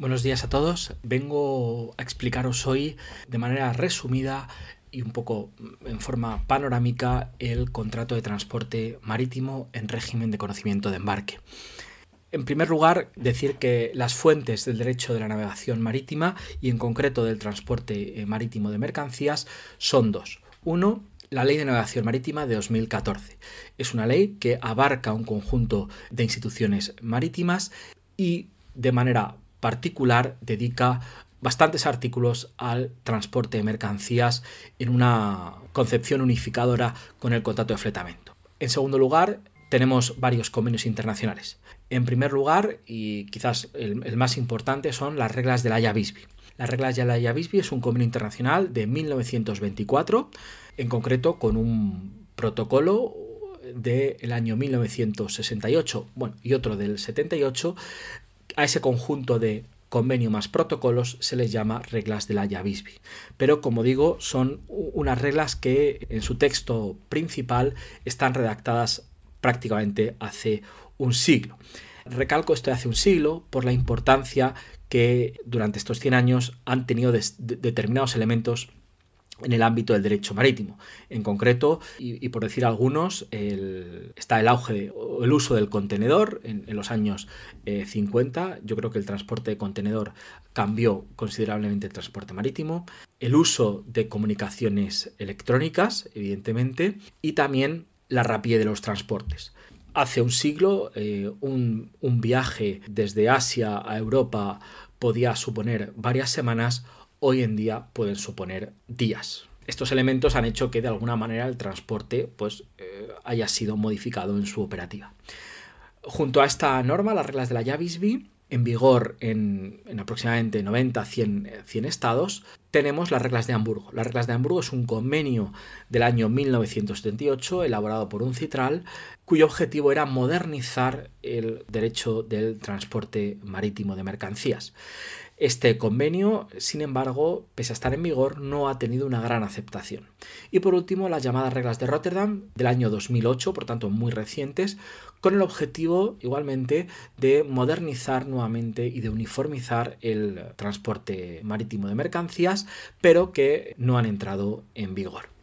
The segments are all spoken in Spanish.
Buenos días a todos. Vengo a explicaros hoy de manera resumida y un poco en forma panorámica el contrato de transporte marítimo en régimen de conocimiento de embarque. En primer lugar, decir que las fuentes del derecho de la navegación marítima y en concreto del transporte eh, marítimo de mercancías son dos. Uno, la Ley de Navegación Marítima de 2014. Es una ley que abarca un conjunto de instituciones marítimas y de manera particular dedica bastantes artículos al transporte de mercancías en una concepción unificadora con el contrato de fletamento. En segundo lugar, tenemos varios convenios internacionales. En primer lugar, y quizás el, más importante, son las reglas de la Haya. Las reglas de la Haya Bisbee es un convenio internacional de 1924, en concreto con un protocolo del año 1968 bueno, y otro del 78 a ese conjunto de convenio más protocolos se les llama reglas de la Yavisby. Pero como digo, son unas reglas que en su texto principal están redactadas prácticamente hace un siglo. Recalco esto de hace un siglo por la importancia que durante estos 100 años han tenido determinados elementos en el ámbito del derecho marítimo. En concreto, y, por decir algunos, está el auge o el uso del contenedor en, los años 50. Eh, Yo creo que el transporte de contenedor cambió considerablemente el transporte marítimo. El uso de comunicaciones electrónicas, evidentemente, y también la rapidez de los transportes. Hace un siglo, eh, un viaje desde Asia a Europa podía suponer varias semanas hoy en día pueden suponer días. Estos elementos han hecho que de alguna manera el transporte pues, eh, haya sido modificado en su operativa. Junto a esta norma, las reglas de la Yavisby, en vigor en, aproximadamente 90 100, 100 estados, tenemos las reglas de Hamburgo. Las reglas de Hamburgo es un convenio del año 1978 elaborado por un citral cuyo objetivo era modernizar el derecho del transporte marítimo de mercancías. Este convenio, sin embargo, pese a estar en vigor, no ha tenido una gran aceptación. Y por último, las llamadas reglas de Rotterdam del año 2008, por tanto muy recientes, con el objetivo igualmente de modernizar nuevamente y de uniformizar el transporte marítimo de mercancías, pero que no han entrado en vigor.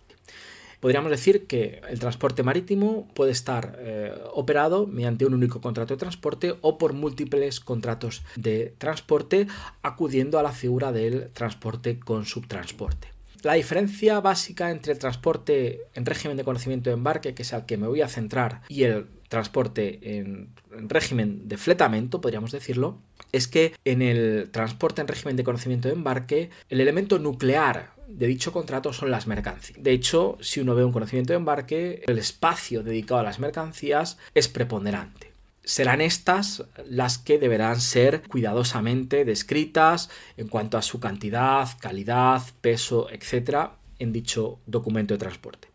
Podríamos decir que el transporte marítimo puede estar eh, operado mediante un único contrato de transporte o por múltiples contratos de transporte, acudiendo a la figura del transporte con subtransporte. La diferencia básica entre el transporte en régimen de conocimiento de embarque, que es al que me voy a centrar, y el transporte en, régimen de fletamento, podríamos decirlo, es que en el transporte en régimen de conocimiento de embarque, el elemento nuclear de dicho contrato son las mercancías. De hecho, si uno ve un conocimiento de embarque, el espacio dedicado a las mercancías es preponderante. Serán estas las que deberán ser cuidadosamente descritas en cuanto a su cantidad, calidad, peso, etc., en dicho documento de transporte.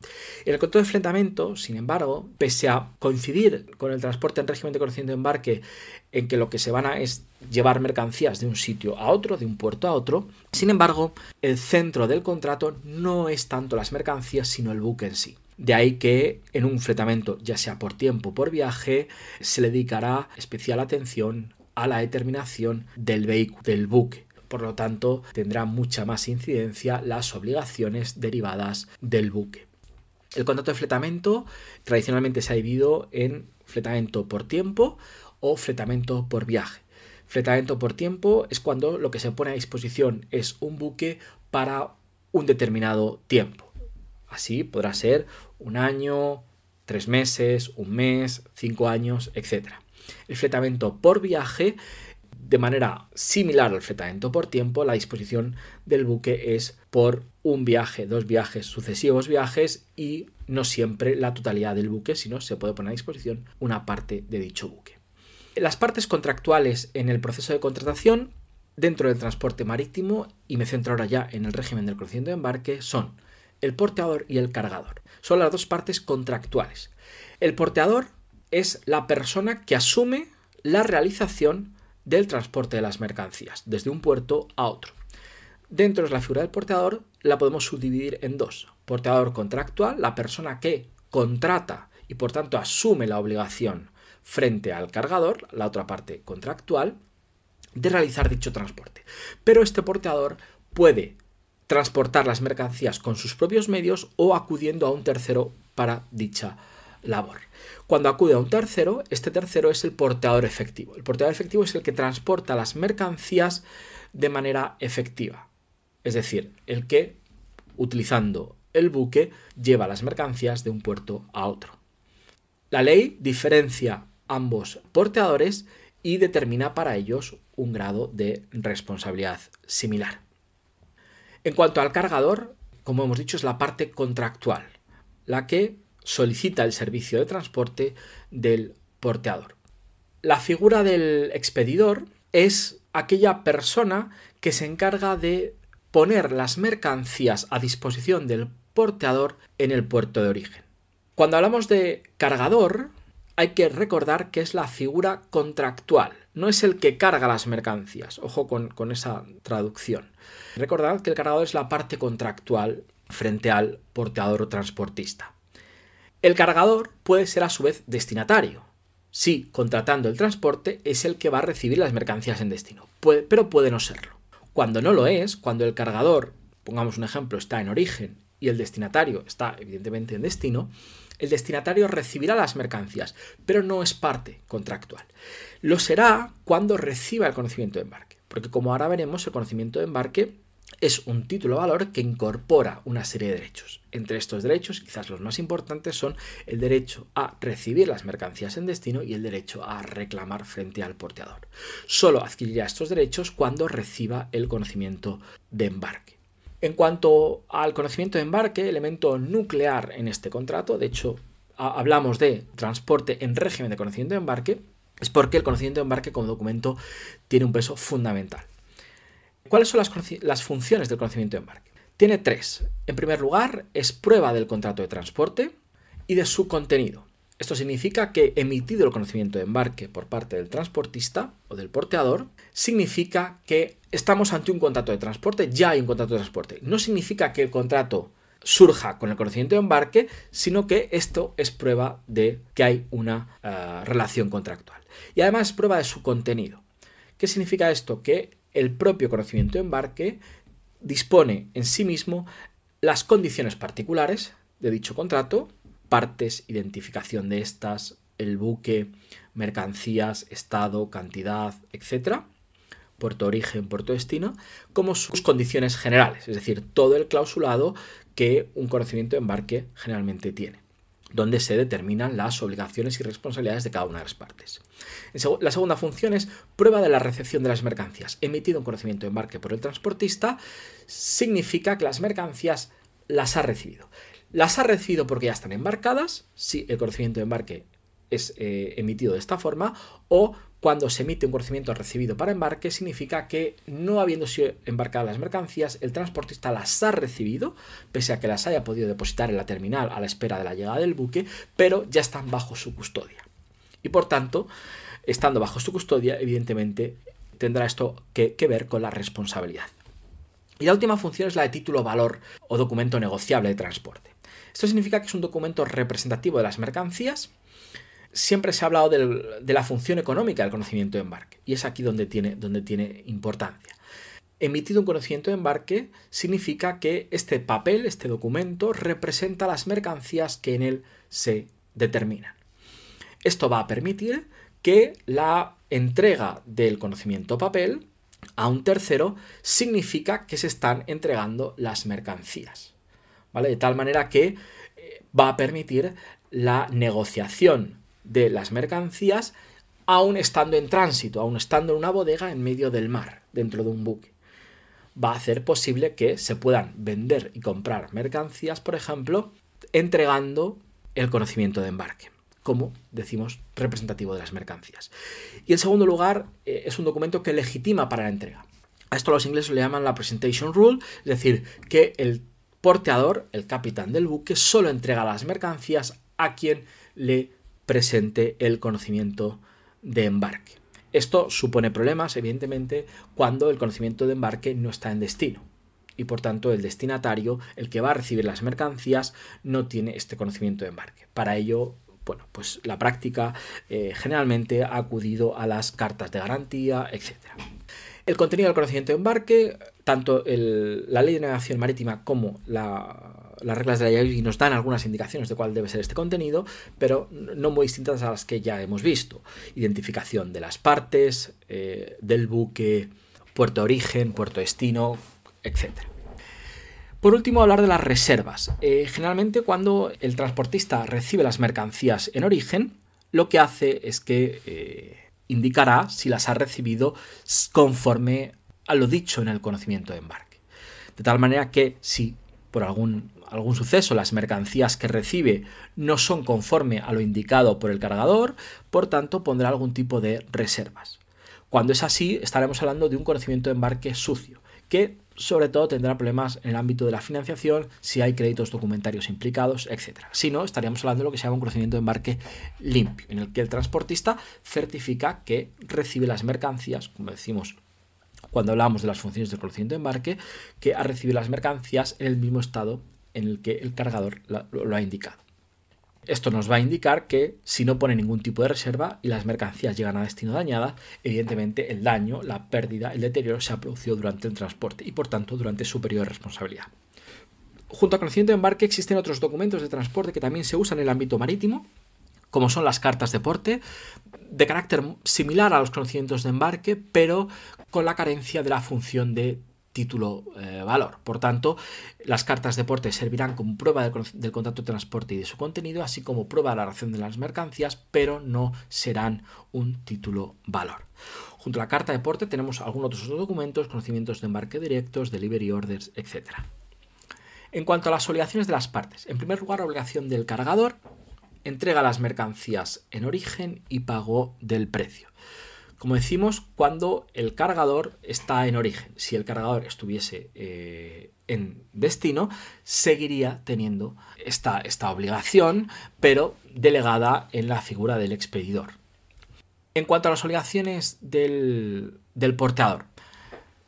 El contrato de fletamento, sin embargo, pese a coincidir con el transporte en régimen de conocimiento de embarque en que lo que se van a es llevar mercancías de un sitio a otro, de un puerto a otro, sin embargo, el centro del contrato no es tanto las mercancías, sino el buque en sí. De ahí que en un fletamento, ya sea por tiempo o por viaje, se le dedicará especial atención a la determinación del vehículo, del buque, por lo tanto tendrá mucha más incidencia las obligaciones derivadas del buque. El contrato de fletamento tradicionalmente se ha dividido en fletamento por tiempo o fletamento por viaje. Fletamento por tiempo es cuando lo que se pone a disposición es un buque para un determinado tiempo. Así podrá ser un año, tres meses, un mes, cinco años, etc. El fletamento por viaje de manera similar al fletamento por tiempo, la disposición del buque es por un viaje, dos viajes, sucesivos viajes y no siempre la totalidad del buque, sino se puede poner a disposición una parte de dicho buque. Las partes contractuales en el proceso de contratación dentro del transporte marítimo, y me centro ahora ya en el régimen del conocimiento de embarque, son el porteador y el cargador. Son las dos partes contractuales. El porteador es la persona que asume la realización del transporte de las mercancías, desde un puerto a otro. Dentro de la figura del porteador la podemos subdividir en dos. Porteador contractual, la persona que contrata y por tanto asume la obligación frente al cargador, la otra parte contractual, de realizar dicho transporte. Pero este porteador puede transportar las mercancías con sus propios medios o acudiendo a un tercero para dicha labor. Cuando acude a un tercero, este tercero es el porteador efectivo. El porteador efectivo es el que transporta las mercancías de manera efectiva. Es decir, el que, utilizando el buque, lleva las mercancías de un puerto a otro. La ley diferencia ambos porteadores y determina para ellos un grado de responsabilidad similar. En cuanto al cargador, como hemos dicho, es la parte contractual, la que solicita el servicio de transporte del porteador. La figura del expedidor es aquella persona que se encarga de poner las mercancías a disposición del porteador en el puerto de origen. Cuando hablamos de cargador, hay que recordar que es la figura contractual, no es el que carga las mercancías. Ojo con, esa traducción. Recordad que el cargador es la parte contractual frente al porteador o transportista. El cargador puede ser a su vez destinatario. Si, contratando el transporte, es el que va a recibir las mercancías en destino, pero puede no serlo. Cuando no lo es, cuando el cargador, pongamos un ejemplo, está en origen y el destinatario está evidentemente en destino, el destinatario recibirá las mercancías, pero no es parte contractual. Lo será cuando reciba el conocimiento de embarque, porque como ahora veremos, el conocimiento de embarque es un título valor que incorpora una serie de derechos. Entre estos derechos, quizás los más importantes son el derecho a recibir las mercancías en destino y el derecho a reclamar frente al porteador. Solo adquirirá estos derechos cuando reciba el conocimiento de embarque. En cuanto al conocimiento de embarque, elemento nuclear en este contrato, de hecho hablamos de transporte en régimen de conocimiento de embarque, es porque el conocimiento de embarque como documento tiene un peso fundamental. ¿Cuáles son las, funciones del conocimiento de embarque? Tiene tres. En primer lugar, es prueba del contrato de transporte y de su contenido. Esto significa que emitido el conocimiento de embarque por parte del transportista o del porteador, significa que estamos ante un contrato de transporte, ya hay un contrato de transporte. No significa que el contrato surja con el conocimiento de embarque, sino que esto es prueba de que hay una eh, relación contractual. Y además es prueba de su contenido. ¿Qué significa esto? Que el propio conocimiento de embarque dispone en sí mismo las condiciones particulares de dicho contrato, partes, identificación de estas, el buque, mercancías, estado, cantidad, etc., puerto origen, puerto destino, como sus condiciones generales, es decir, todo el clausulado que un conocimiento de embarque generalmente tiene donde se determinan las obligaciones y responsabilidades de cada una de las partes. La segunda función es prueba de la recepción de las mercancías. Emitido un conocimiento de embarque por el transportista significa que las mercancías las ha recibido. Las ha recibido porque ya están embarcadas, si el conocimiento de embarque es eh, emitido de esta forma, o cuando se emite un conocimiento recibido para embarque, significa que no habiendo sido embarcadas las mercancías, el transportista las ha recibido, pese a que las haya podido depositar en la terminal a la espera de la llegada del buque, pero ya están bajo su custodia. Y por tanto, estando bajo su custodia, evidentemente tendrá esto que, que ver con la responsabilidad. Y la última función es la de título valor o documento negociable de transporte. Esto significa que es un documento representativo de las mercancías siempre se ha hablado de la función económica del conocimiento de embarque, y es aquí donde tiene, donde tiene importancia. Emitido un conocimiento de embarque significa que este papel, este documento, representa las mercancías que en él se determinan. Esto va a permitir que la entrega del conocimiento papel a un tercero significa que se están entregando las mercancías. ¿Vale? De tal manera que eh, va a permitir la negociación de las mercancías aún estando en tránsito, aún estando en una bodega en medio del mar, dentro de un buque. Va a hacer posible que se puedan vender y comprar mercancías, por ejemplo, entregando el conocimiento de embarque, como decimos, representativo de las mercancías. Y en segundo lugar, eh, es un documento que legitima para la entrega. A esto los ingleses le llaman la presentation rule, es decir, que el porteador, el capitán del buque, solo entrega las mercancías a quien le presente el conocimiento de embarque. Esto supone problemas, evidentemente, cuando el conocimiento de embarque no está en destino y por tanto el destinatario, el que va a recibir las mercancías, no tiene este conocimiento de embarque. Para ello, bueno, pues la práctica eh, generalmente ha acudido a las cartas de garantía, etc. El contenido del conocimiento de embarque, tanto la ley de navegación marítima como las reglas de la IABI nos dan algunas indicaciones de cuál debe ser este contenido, pero no muy distintas a las que ya hemos visto. Identificación de las partes, eh, del buque, puerto de origen, puerto destino, etc. Por último, hablar de las reservas. Eh, generalmente cuando el transportista recibe las mercancías en origen, lo que hace es que eh, indicará si las ha recibido conforme a lo dicho en el conocimiento de embarque. De tal manera que si por algún, algún suceso las mercancías que recibe no son conforme a lo indicado por el cargador, por tanto pondrá algún tipo de reservas. Cuando es así, estaremos hablando de un conocimiento de embarque sucio, que sobre todo tendrá problemas en el ámbito de la financiación, si hay créditos documentarios implicados, etc. Si no, estaríamos hablando de lo que se llama un conocimiento de embarque limpio, en el que el transportista certifica que recibe las mercancías, como decimos cuando hablamos de las funciones del conocimiento de embarque, que ha recibido las mercancías en el mismo estado en el que el cargador lo ha indicado. Esto nos va a indicar que si no pone ningún tipo de reserva y las mercancías llegan a destino dañadas, evidentemente el daño, la pérdida, el deterioro se ha producido durante el transporte y por tanto durante su periodo de responsabilidad. Junto al conocimiento de embarque existen otros documentos de transporte que también se usan en el ámbito marítimo, como son las cartas de porte, de carácter similar a los conocimientos de embarque, pero con la carencia de la función de título eh, valor. Por tanto, las cartas de porte servirán como prueba del, contrato de transporte y de su contenido, así como prueba de la ración de las mercancías, pero no serán un título valor. Junto a la carta de porte tenemos algunos otros documentos, conocimientos de embarque directos, delivery orders, etc. En cuanto a las obligaciones de las partes, en primer lugar, obligación del cargador, entrega las mercancías en origen y pago del precio como decimos, cuando el cargador está en origen. Si el cargador estuviese eh, en destino, seguiría teniendo esta, esta obligación, pero delegada en la figura del expedidor. En cuanto a las obligaciones del, del porteador,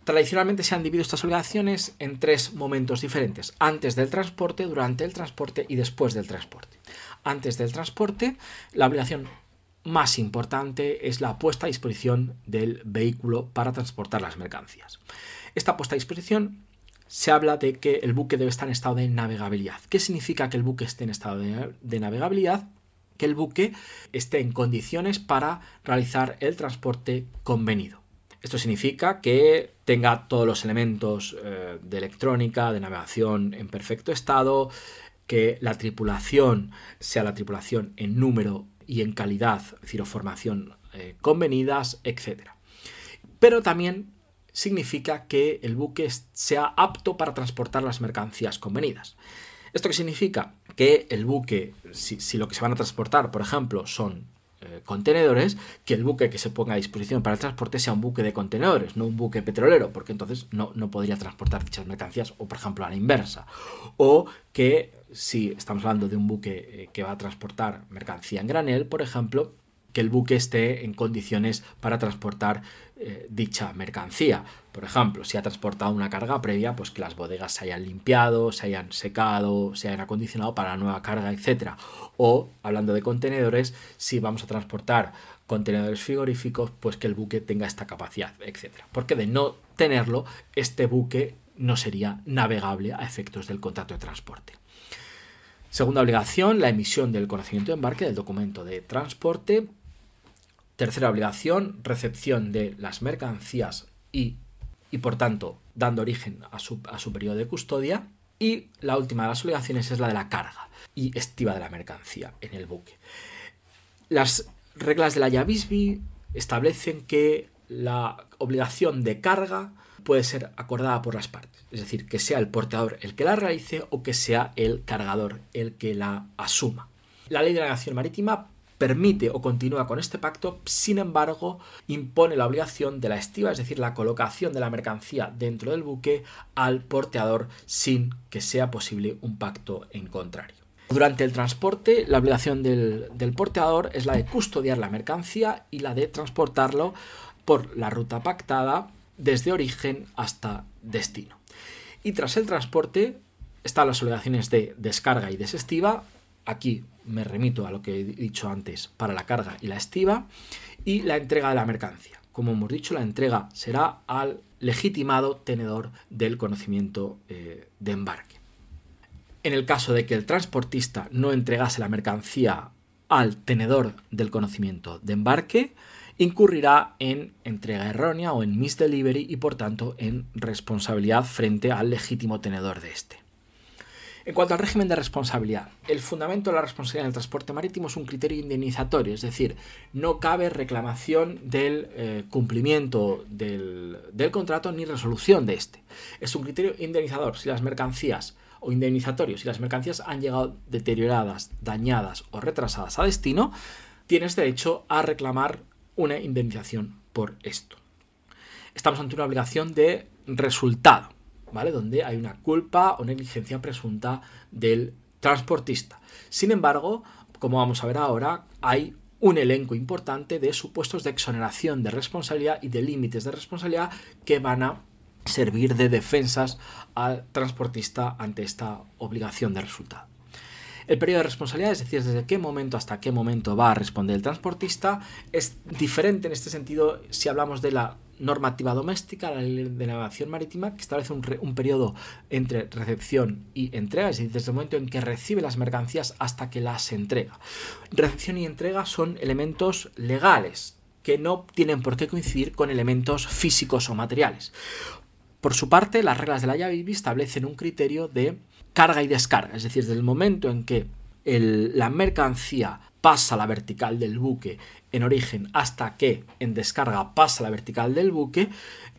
Tradicionalmente se han dividido estas obligaciones en tres momentos diferentes, antes del transporte, durante el transporte y después del transporte. Antes del transporte, la obligación más importante es la puesta a disposición del vehículo para transportar las mercancías. Esta puesta a disposición se habla de que el buque debe estar en estado de navegabilidad. ¿Qué significa que el buque esté en estado de, navegabilidad? Que el buque esté en condiciones para realizar el transporte convenido. Esto significa que tenga todos los elementos eh, de electrónica, de navegación en perfecto estado, que la tripulación sea la tripulación en número y en calidad, es decir, o formación eh, convenidas, etc. Pero también significa que el buque sea apto para transportar las mercancías convenidas. ¿Esto qué significa? Que el buque, si, lo que se van a transportar, por ejemplo, son eh, contenedores, que el buque que se ponga a disposición para el transporte sea un buque de contenedores, no un buque petrolero, porque entonces no, no podría transportar dichas mercancías, o por ejemplo a la inversa. O que si estamos hablando de un buque eh, que va a transportar mercancía en granel, por ejemplo, que el buque esté en condiciones para transportar eh, dicha mercancía. Por ejemplo, si ha transportado una carga previa, pues que las bodegas se hayan limpiado, se hayan secado, se hayan acondicionado para la nueva carga, etc. O, hablando de contenedores, si vamos a transportar contenedores frigoríficos, pues que el buque tenga esta capacidad, etc. Porque de no tenerlo, este buque no sería navegable a efectos del contrato de transporte. Segunda obligación, la emisión del conocimiento de embarque del documento de transporte. Tercera obligación, recepción de las mercancías y, y por tanto, dando origen a su, a su periodo de custodia. Y la última de las obligaciones es la de la carga y estiva de la mercancía en el buque. Las reglas de la Yavisbi establecen que la obligación de carga puede ser acordada por las partes. Es decir, que sea el portador el que la realice o que sea el cargador el que la asuma. La ley de la navegación marítima permite o continúa con este pacto, sin embargo, impone la obligación de la estiva, es decir, la colocación de la mercancía dentro del buque al porteador sin que sea posible un pacto en contrario. Durante el transporte, la obligación del, porteador es la de custodiar la mercancía y la de transportarlo por la ruta pactada desde origen hasta destino. Y tras el transporte están las obligaciones de descarga y desestiva. Aquí me remito a lo que he dicho antes para la carga y la estiva. Y la entrega de la mercancía. Como hemos dicho, la entrega será al legitimado tenedor del conocimiento eh, de embarque. En el caso de que el transportista no entregase la mercancía al tenedor del conocimiento de embarque, incurrirá en entrega errónea o en misdelivery y por tanto en responsabilidad frente al legítimo tenedor de este. En cuanto al régimen de responsabilidad, el fundamento de la responsabilidad en el transporte marítimo es un criterio indemnizatorio, es decir, no cabe reclamación del eh, cumplimiento del, contrato ni resolución de este. Es un criterio indemnizador. Si las mercancías o indemnizatorio, si las mercancías han llegado deterioradas, dañadas o retrasadas a destino, tienes derecho a reclamar una indemnización por esto. Estamos ante una obligación de resultado, ¿vale? Donde hay una culpa o negligencia presunta del transportista. Sin embargo, como vamos a ver ahora, hay un elenco importante de supuestos de exoneración de responsabilidad y de límites de responsabilidad que van a servir de defensas al transportista ante esta obligación de resultado. El periodo de responsabilidad, es decir, desde qué momento hasta qué momento va a responder el transportista, es diferente en este sentido si hablamos de la normativa doméstica, la ley de navegación marítima, que establece un, periodo entre recepción y entrega, es decir, desde el momento en que recibe las mercancías hasta que las entrega. Recepción y entrega son elementos legales que no tienen por qué coincidir con elementos físicos o materiales. Por su parte, las reglas de la llave establecen un criterio de carga y descarga, es decir, desde el momento en que la mercancía pasa la vertical del buque en origen hasta que en descarga pasa la vertical del buque,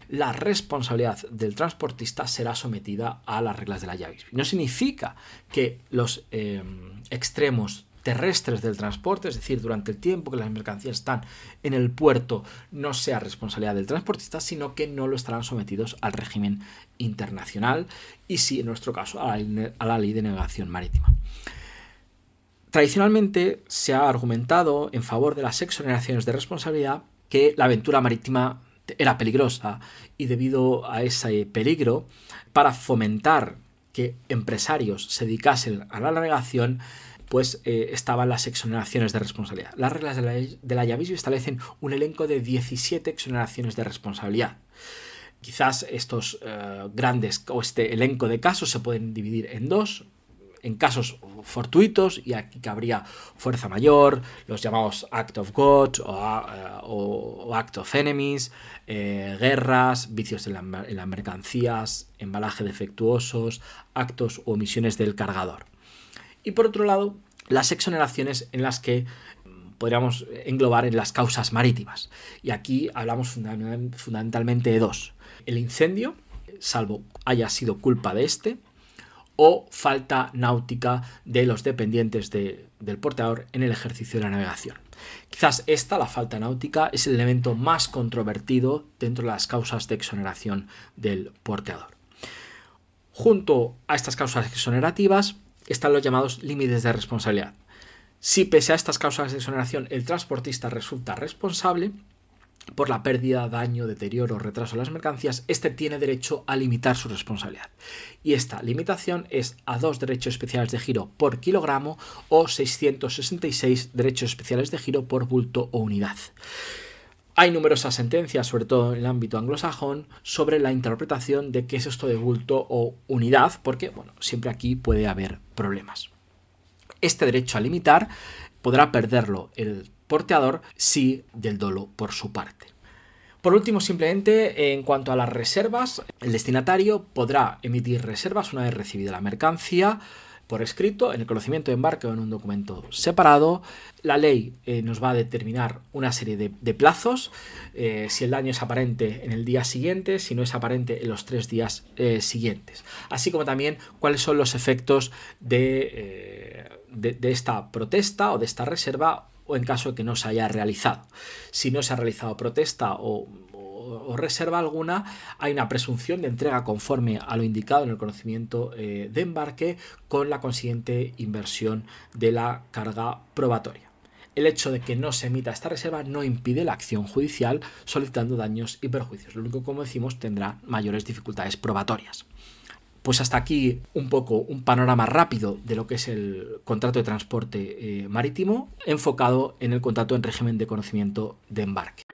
la responsabilidad del transportista será sometida a las reglas de la llave. No significa que los eh, extremos terrestres del transporte, es decir, durante el tiempo que las mercancías están en el puerto, no sea responsabilidad del transportista, sino que no lo estarán sometidos al régimen internacional y sí, en nuestro caso, a la, ley de navegación marítima. Tradicionalmente se ha argumentado en favor de las exoneraciones de responsabilidad que la aventura marítima era peligrosa y debido a ese peligro, para fomentar que empresarios se dedicasen a la navegación, pues eh, estaban las exoneraciones de responsabilidad. Las reglas de la, de la establecen un elenco de 17 exoneraciones de responsabilidad. Quizás estos eh, grandes o este elenco de casos se pueden dividir en dos, en casos fortuitos, y aquí cabría fuerza mayor, los llamados Act of God o, eh, Act of Enemies, guerras, vicios en, en, las mercancías, embalaje defectuosos, actos o omisiones del cargador. Y por otro lado, las exoneraciones en las que mm, podríamos englobar en las causas marítimas. Y aquí hablamos fundamentalmente de dos. El incendio, salvo haya sido culpa de este, o falta náutica de los dependientes del porteador en el ejercicio de la navegación. Quizás esta, la falta náutica, es el elemento más controvertido dentro de las causas de exoneración del porteador. Junto a estas causas exonerativas, están los llamados límites de responsabilidad. Si pese a estas causas de exoneración el transportista resulta responsable por la pérdida, daño, deterioro o retraso de las mercancías, éste tiene derecho a limitar su responsabilidad. Y esta limitación es a dos derechos especiales de giro por kilogramo o 666 derechos especiales de giro por bulto o unidad. Hay numerosas sentencias, sobre todo en el ámbito anglosajón, sobre la interpretación de qué es esto de bulto o unidad, porque bueno, siempre aquí puede haber problemas. Este derecho a limitar podrá perderlo el porteador si del dolo por su parte. Por último, simplemente en cuanto a las reservas, el destinatario podrá emitir reservas una vez recibida la mercancía por escrito, en el conocimiento de embarque o en un documento separado. La ley eh, nos va a determinar una serie de, plazos, eh, si el daño es aparente en el día siguiente, si no es aparente en los tres días eh, siguientes, así como también cuáles son los efectos de, de, esta protesta o de esta reserva o en caso de que no se haya realizado. Si no se ha realizado protesta o, reserva alguna, hay una presunción de entrega conforme a lo indicado en el conocimiento eh, de embarque con la consiguiente inversión de la carga probatoria. El hecho de que no se emita esta reserva no impide la acción judicial solicitando daños y perjuicios. Lo único, como decimos, tendrá mayores dificultades probatorias. Pues hasta aquí un poco un panorama rápido de lo que es el contrato de transporte eh, marítimo enfocado en el contrato en régimen de conocimiento de embarque.